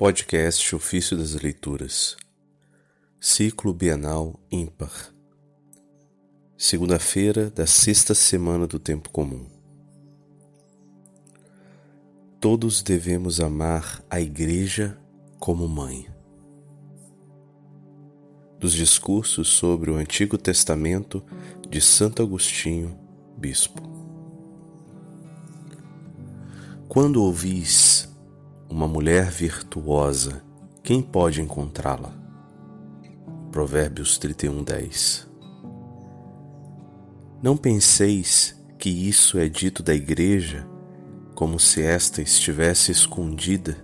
Podcast Ofício das Leituras, Ciclo Bienal Ímpar, segunda-feira da sexta semana do Tempo Comum. Todos devemos amar a Igreja como mãe. Dos discursos sobre o Antigo Testamento de Santo Agostinho, Bispo. Quando ouvis uma mulher virtuosa, quem pode encontrá-la? Provérbios 31:10. Não penseis que isso é dito da igreja como se esta estivesse escondida,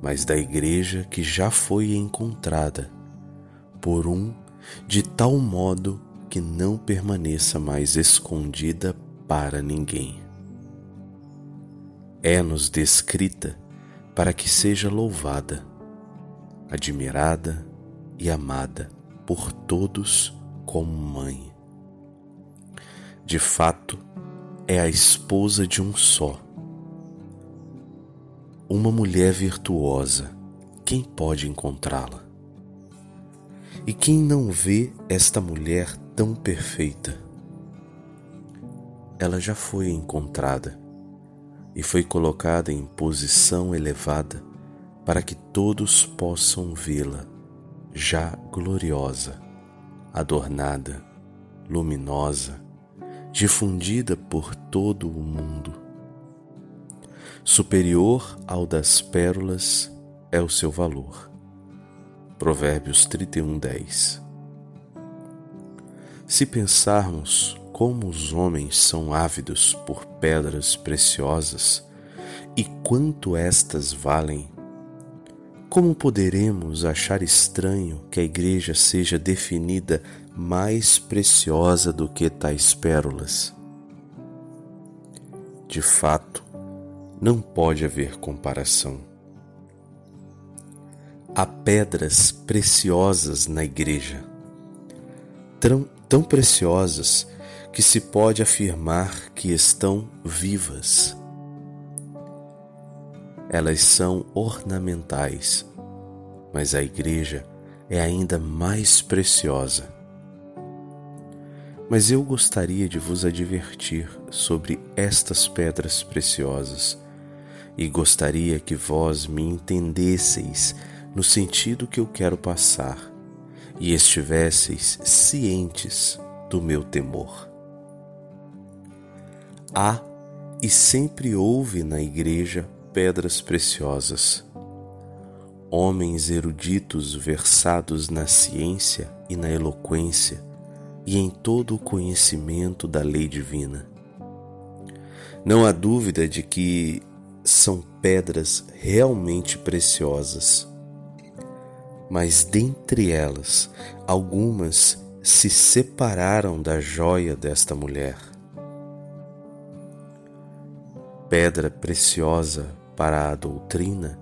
mas da igreja que já foi encontrada por um de tal modo que não permaneça mais escondida para ninguém é-nos descrita para que seja louvada, admirada e amada por todos como mãe. De fato, é a esposa de um só. Uma mulher virtuosa, quem pode encontrá-la? E quem não vê esta mulher tão perfeita? Ela já foi encontrada e foi colocada em posição elevada para que todos possam vê-la, já gloriosa, adornada, luminosa, difundida por todo o mundo. Superior ao das pérolas é o seu valor. Provérbios 31:10. Se pensarmos como os homens são ávidos por pedras preciosas e quanto estas valem, como poderemos achar estranho que a igreja seja definida mais preciosa do que tais pérolas? De fato, não pode haver comparação. Há pedras preciosas na igreja, tão, tão preciosas que se pode afirmar que estão vivas. Elas são ornamentais, mas a igreja é ainda mais preciosa. Mas eu gostaria de vos advertir sobre estas pedras preciosas e gostaria que vós me entendesseis no sentido que eu quero passar e estivesseis cientes do meu temor. Há e sempre houve na Igreja pedras preciosas. Homens eruditos versados na ciência e na eloquência e em todo o conhecimento da lei divina. Não há dúvida de que são pedras realmente preciosas, mas dentre elas, algumas se separaram da joia desta mulher pedra preciosa para a doutrina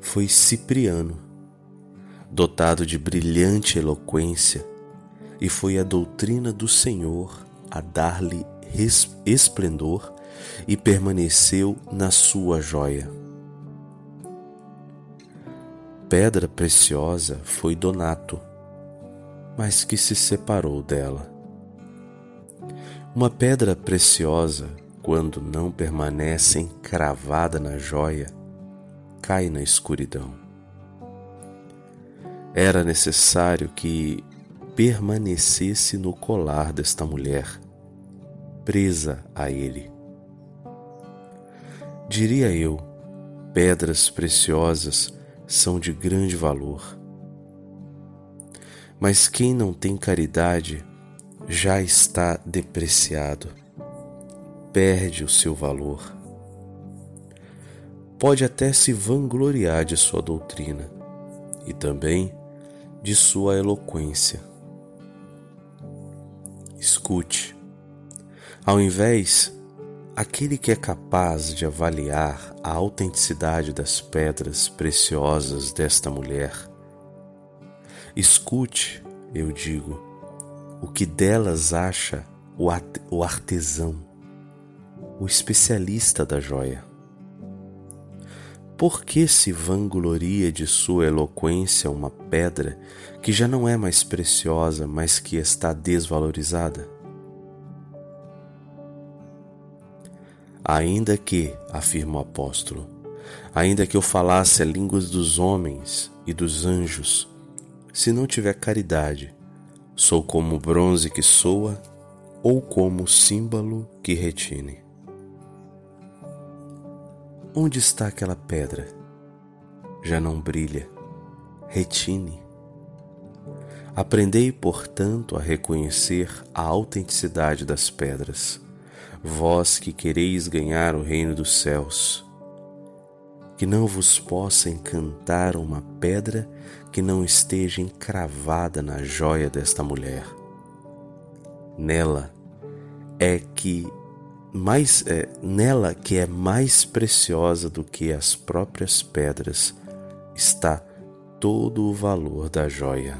foi Cipriano, dotado de brilhante eloquência, e foi a doutrina do Senhor a dar-lhe esplendor e permaneceu na sua joia. Pedra preciosa foi Donato, mas que se separou dela. Uma pedra preciosa quando não permanece encravada na joia, cai na escuridão. Era necessário que permanecesse no colar desta mulher, presa a ele. Diria eu, pedras preciosas são de grande valor. Mas quem não tem caridade já está depreciado perde o seu valor. Pode até se vangloriar de sua doutrina e também de sua eloquência. Escute, ao invés, aquele que é capaz de avaliar a autenticidade das pedras preciosas desta mulher, escute, eu digo, o que delas acha o artesão o especialista da joia. Por que se vangloria de sua eloquência uma pedra que já não é mais preciosa, mas que está desvalorizada? Ainda que, afirma o apóstolo, ainda que eu falasse a línguas dos homens e dos anjos, se não tiver caridade, sou como bronze que soa ou como símbolo que retine. Onde está aquela pedra? Já não brilha, retine. Aprendei, portanto, a reconhecer a autenticidade das pedras vós que quereis ganhar o reino dos céus, que não vos possa encantar uma pedra que não esteja encravada na joia desta mulher. Nela é que mais é, nela que é mais preciosa do que as próprias pedras está todo o valor da joia.